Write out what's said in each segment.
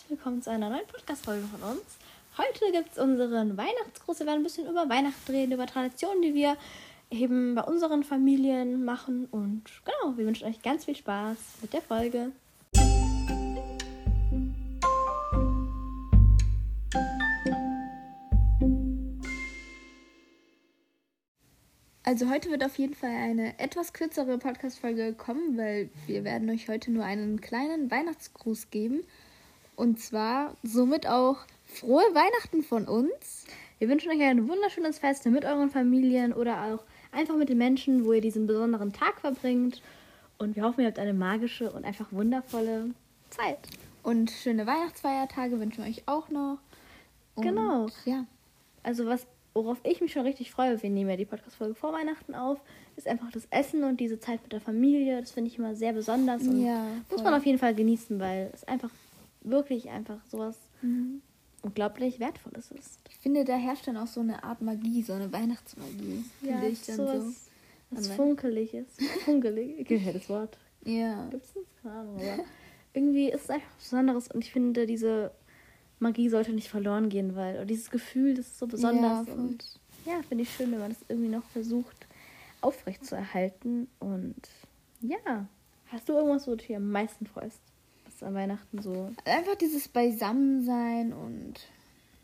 herzlich willkommen zu einer neuen Podcast-Folge von uns. Heute gibt es unseren Weihnachtsgruß. Wir werden ein bisschen über Weihnachten reden, über Traditionen, die wir eben bei unseren Familien machen. Und genau, wir wünschen euch ganz viel Spaß mit der Folge. Also heute wird auf jeden Fall eine etwas kürzere Podcast-Folge kommen, weil wir werden euch heute nur einen kleinen Weihnachtsgruß geben. Und zwar somit auch frohe Weihnachten von uns. Wir wünschen euch ein wunderschönes Fest mit euren Familien oder auch einfach mit den Menschen, wo ihr diesen besonderen Tag verbringt. Und wir hoffen, ihr habt eine magische und einfach wundervolle Zeit. Und schöne Weihnachtsfeiertage wünschen wir euch auch noch. Und genau. Ja. Also was worauf ich mich schon richtig freue, wir nehmen ja die Podcast-Folge vor Weihnachten auf, ist einfach das Essen und diese Zeit mit der Familie. Das finde ich immer sehr besonders und ja, muss man auf jeden Fall genießen, weil es einfach wirklich einfach sowas mhm. unglaublich Wertvolles ist. Ich finde, da herrscht dann auch so eine Art Magie, so eine Weihnachtsmagie. Ja, finde ich dann so. Was, was funkelig ist. Funkelig, ich kenne das Wort. Ja. Gibt es das? Keine Ahnung, aber irgendwie ist es einfach was Besonderes und ich finde diese Magie sollte nicht verloren gehen, weil dieses Gefühl, das ist so besonders. Ja, und ja, finde ich schön, wenn man das irgendwie noch versucht aufrechtzuerhalten. Und ja, hast du irgendwas, wo du dich am meisten freust? Was an Weihnachten so. Einfach dieses Beisammensein und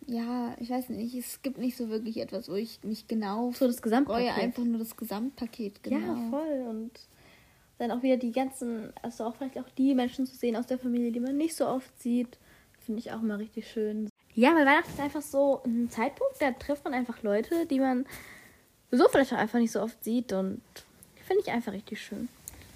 ja, ich weiß nicht, es gibt nicht so wirklich etwas, wo ich mich genau so das Gesamtpaket. freue, einfach nur das Gesamtpaket, genau. Ja, voll und dann auch wieder die ganzen, also auch vielleicht auch die Menschen zu sehen aus der Familie, die man nicht so oft sieht Finde ich auch mal richtig schön. Ja, weil Weihnachten ist einfach so ein Zeitpunkt, da trifft man einfach Leute, die man so vielleicht auch einfach nicht so oft sieht und finde ich einfach richtig schön.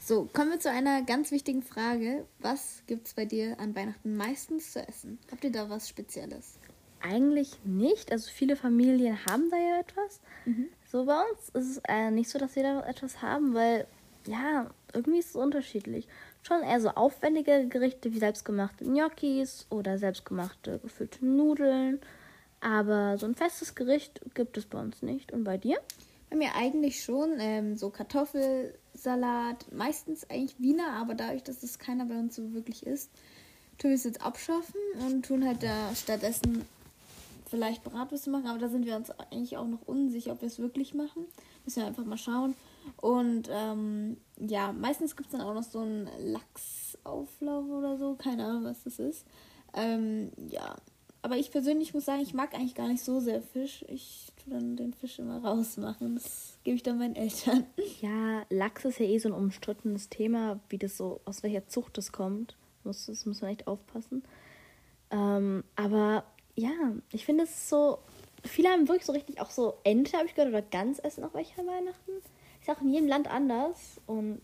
So, kommen wir zu einer ganz wichtigen Frage. Was gibt es bei dir an Weihnachten meistens zu essen? Habt ihr da was Spezielles? Eigentlich nicht. Also viele Familien haben da ja etwas. Mhm. So bei uns ist es äh, nicht so, dass wir da etwas haben, weil ja, irgendwie ist es unterschiedlich schon eher so aufwendige Gerichte wie selbstgemachte Gnocchis oder selbstgemachte gefüllte Nudeln. Aber so ein festes Gericht gibt es bei uns nicht. Und bei dir? Bei mir eigentlich schon. Ähm, so Kartoffelsalat, meistens eigentlich Wiener, aber dadurch, dass es keiner bei uns so wirklich isst, tun wir es jetzt abschaffen und tun halt da stattdessen vielleicht Bratwürste machen. Aber da sind wir uns eigentlich auch noch unsicher, ob wir es wirklich machen. Müssen wir einfach mal schauen. Und ähm, ja, meistens gibt es dann auch noch so einen Lachsauflauf oder so. Keine Ahnung, was das ist. Ähm, ja, aber ich persönlich muss sagen, ich mag eigentlich gar nicht so sehr Fisch. Ich tue dann den Fisch immer rausmachen. Das gebe ich dann meinen Eltern. Ja, Lachs ist ja eh so ein umstrittenes Thema, wie das so, aus welcher Zucht das kommt. Das muss man echt aufpassen. Ähm, aber ja, ich finde es so. Viele haben wirklich so richtig auch so Ente, habe ich gehört, oder Gans essen auch welche Weihnachten. Ist auch in jedem Land anders. Und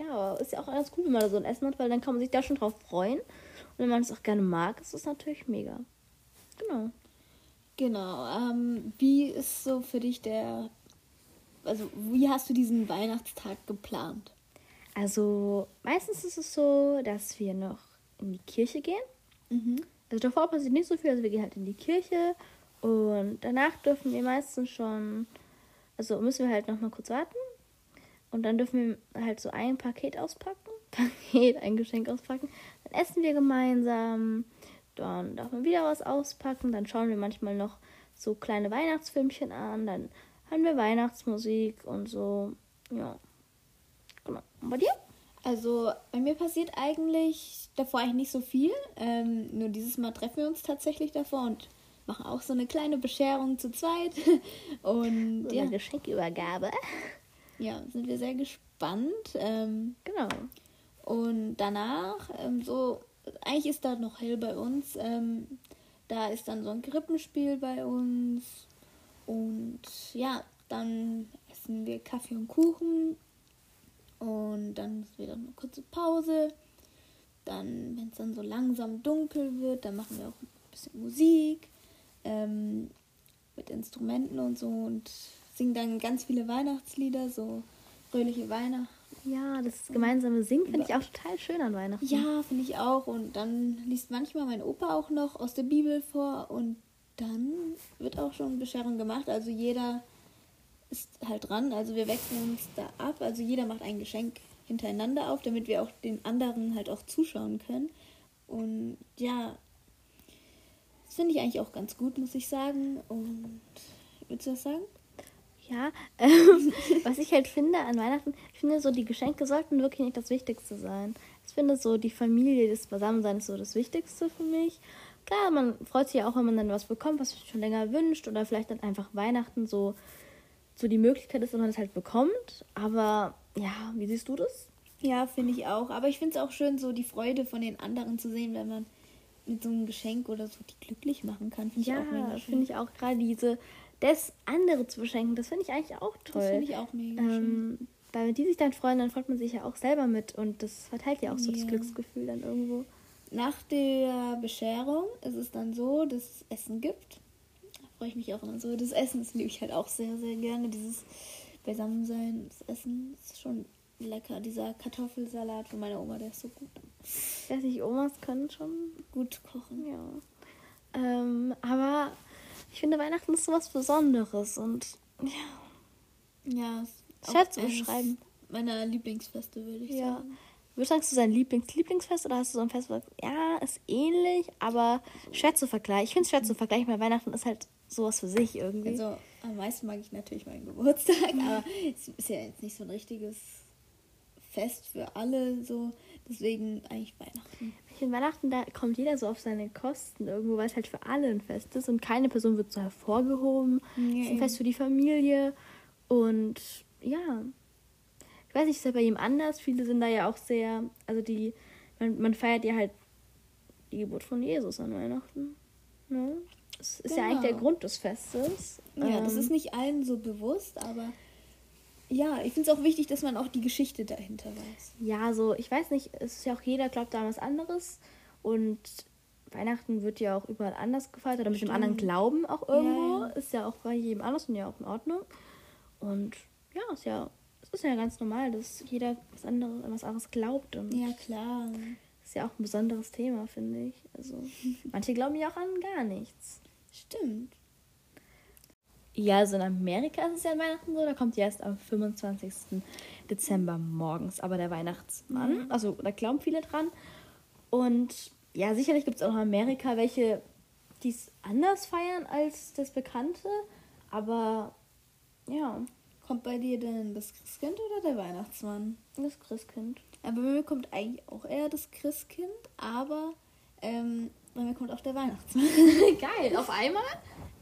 ja, ist ja auch alles cool, wenn man da so ein Essen hat, weil dann kann man sich da schon drauf freuen. Und wenn man es auch gerne mag, ist es natürlich mega. Genau. Genau. Ähm, wie ist so für dich der. Also, wie hast du diesen Weihnachtstag geplant? Also, meistens ist es so, dass wir noch in die Kirche gehen. Mhm. Also, davor passiert nicht so viel. Also, wir gehen halt in die Kirche. Und danach dürfen wir meistens schon. Also, müssen wir halt noch mal kurz warten. Und dann dürfen wir halt so ein Paket auspacken. Paket, ein Geschenk auspacken. Dann essen wir gemeinsam. Dann darf man wieder was auspacken. Dann schauen wir manchmal noch so kleine Weihnachtsfilmchen an. Dann haben wir Weihnachtsmusik und so. Ja. Genau. Und bei dir? Also bei mir passiert eigentlich davor eigentlich nicht so viel. Ähm, nur dieses Mal treffen wir uns tatsächlich davor und machen auch so eine kleine Bescherung zu zweit. Und so ja. eine Geschenkübergabe ja, sind wir sehr gespannt. Ähm, genau. Und danach, ähm, so, eigentlich ist da noch hell bei uns. Ähm, da ist dann so ein Krippenspiel bei uns. Und ja, dann essen wir Kaffee und Kuchen. Und dann ist wieder eine kurze Pause. Dann, wenn es dann so langsam dunkel wird, dann machen wir auch ein bisschen Musik ähm, mit Instrumenten und so. Und singen dann ganz viele Weihnachtslieder, so fröhliche Weihnachten. Ja, das gemeinsame Singen finde ich auch total schön an Weihnachten. Ja, finde ich auch. Und dann liest manchmal mein Opa auch noch aus der Bibel vor und dann wird auch schon Bescherung gemacht. Also jeder ist halt dran. Also wir wechseln uns da ab. Also jeder macht ein Geschenk hintereinander auf, damit wir auch den anderen halt auch zuschauen können. Und ja, finde ich eigentlich auch ganz gut, muss ich sagen. Und willst du was sagen? Ja, ähm, was ich halt finde an Weihnachten, ich finde so, die Geschenke sollten wirklich nicht das Wichtigste sein. Ich finde so, die Familie, das Beisammensein ist so das Wichtigste für mich. Klar, man freut sich ja auch, wenn man dann was bekommt, was man schon länger wünscht oder vielleicht dann einfach Weihnachten so, so die Möglichkeit ist, dass man es halt bekommt. Aber ja, wie siehst du das? Ja, finde ich auch. Aber ich finde es auch schön, so die Freude von den anderen zu sehen, wenn man mit so einem Geschenk oder so die glücklich machen kann. Find ja, finde ich auch gerade diese, das andere zu beschenken, das finde ich eigentlich auch toll. Das finde ich auch mega ähm, schön. Weil wenn die sich dann freuen, dann freut man sich ja auch selber mit und das verteilt ja auch so ja. das Glücksgefühl dann irgendwo. Nach der Bescherung ist es dann so, dass es Essen gibt. Da freue ich mich auch immer so. Das Essen, das liebe ich halt auch sehr, sehr gerne. Dieses Beisammensein, das Essen ist schon lecker. Dieser Kartoffelsalat von meiner Oma, der ist so gut. Ich weiß nicht, Omas können schon gut kochen. Ja. Ähm, aber ich finde, Weihnachten ist so was Besonderes und ja. Ja, schwer zu beschreiben. Meiner Lieblingsfeste, würde ich ja. sagen. Würdest du sagen, du dein Lieblings-Lieblingsfest oder hast du so ein Fest, wo ja, ist ähnlich, aber schwer zu vergleichen? Ich finde es schwer zu vergleichen, weil Weihnachten ist halt sowas für sich irgendwie. Also am meisten mag ich natürlich meinen Geburtstag, aber es ist ja jetzt nicht so ein richtiges Fest für alle so. Deswegen eigentlich Weihnachten. Ich finde Weihnachten, da kommt jeder so auf seine Kosten irgendwo, weil es halt für alle ein Fest ist und keine Person wird so hervorgehoben. Ja, es ist ein Fest für die Familie und ja, weiß nicht, ist ja bei ihm anders. Viele sind da ja auch sehr, also die, man, man feiert ja halt die Geburt von Jesus an Weihnachten. Ne? Das ist genau. ja eigentlich der genau. Grund des Festes. Ja, ähm, das ist nicht allen so bewusst, aber ja, ich finde es auch wichtig, dass man auch die Geschichte dahinter weiß. Ja, so, ich weiß nicht, es ist ja auch jeder glaubt da an was anderes und Weihnachten wird ja auch überall anders gefeiert oder mit Stimmt. dem anderen Glauben auch irgendwo. Ja, ja. Ist ja auch bei jedem anders und ja auch in Ordnung. Und ja, ist ja ist ja ganz normal, dass jeder was anderes, was anderes glaubt. Und ja, klar. Ist ja auch ein besonderes Thema, finde ich. Also, manche glauben ja auch an gar nichts. Stimmt. Ja, also in Amerika ist es ja an Weihnachten so, da kommt ja erst am 25. Dezember morgens, aber der Weihnachtsmann. Mhm. Also da glauben viele dran. Und ja, sicherlich gibt es auch in Amerika welche, die es anders feiern als das Bekannte. Aber ja. Kommt bei dir denn das Christkind oder der Weihnachtsmann? Das Christkind. Ja, bei mir kommt eigentlich auch eher das Christkind, aber ähm, bei mir kommt auch der Weihnachtsmann. Geil, auf einmal?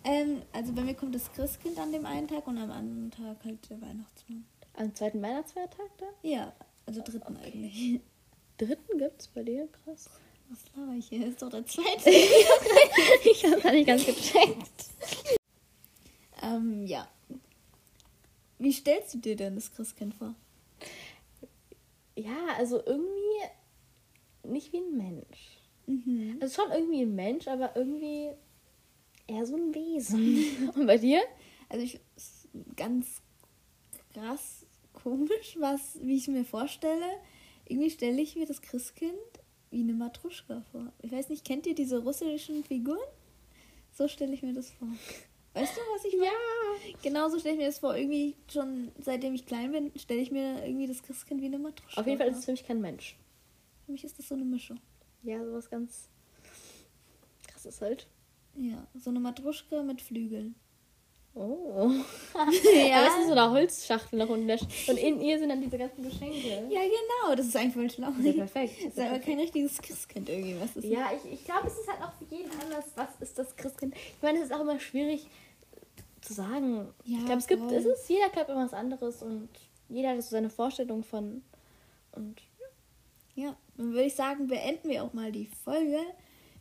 Ähm, also bei mir kommt das Christkind an dem einen Tag und am anderen Tag halt der Weihnachtsmann. Am zweiten Weihnachtsfeiertag da? Ja, also dritten okay. eigentlich. Dritten gibt's bei dir? Krass. Was laber ich hier? Ist doch der zweite. ich hab's nicht ganz gecheckt. ähm, ja. Wie stellst du dir denn das Christkind vor? Ja, also irgendwie nicht wie ein Mensch. Mhm. Also schon irgendwie ein Mensch, aber irgendwie eher so ein Wesen. Und bei dir? Also ich ganz krass komisch, was, wie ich mir vorstelle. Irgendwie stelle ich mir das Christkind wie eine Matruschka vor. Ich weiß nicht, kennt ihr diese russischen Figuren? So stelle ich mir das vor. Weißt du, was ich meine? Ja. Genauso stelle ich mir das vor. Irgendwie schon seitdem ich klein bin, stelle ich mir irgendwie das Christkind wie eine Matruschka Auf jeden Fall ist es für mich kein Mensch. Für mich ist das so eine Mischung. Ja, sowas ganz krasses halt. Ja, so eine Matruschka mit Flügeln. Oh. ja. Aber es ist so eine Holzschachtel nach unten. Und in ihr sind dann diese ganzen Geschenke. Ja, genau. Das ist eigentlich voll schlau. Das ist ja perfekt. Das ist, aber kein richtiges Christkind irgendwie. Was ist ja, ich, ich glaube, es ist halt auch für jeden anders. Was ist das Christkind? Ich meine, es ist auch immer schwierig zu sagen. Ja, ich glaube, es gibt, es ist, jeder glaubt immer was anderes und jeder hat so seine Vorstellung von. Und ja, dann würde ich sagen, beenden wir auch mal die Folge.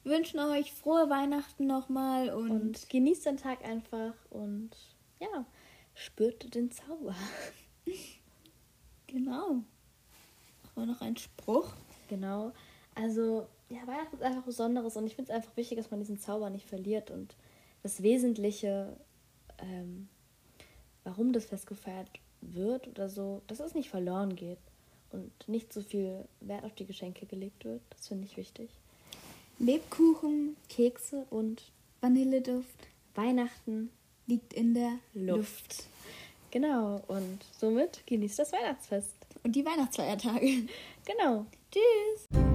Wünschen euch frohe Weihnachten nochmal und, und genießt den Tag einfach und ja, spürt den Zauber. genau. Aber noch ein Spruch. Genau. Also, ja, Weihnachten ist einfach Besonderes und ich finde es einfach wichtig, dass man diesen Zauber nicht verliert und das Wesentliche ähm, warum das Fest gefeiert wird oder so, dass es nicht verloren geht und nicht so viel Wert auf die Geschenke gelegt wird. Das finde ich wichtig. Lebkuchen, Kekse und Vanilleduft. Weihnachten liegt in der Luft. Luft. Genau, und somit genießt das Weihnachtsfest. Und die Weihnachtsfeiertage. Genau. Tschüss.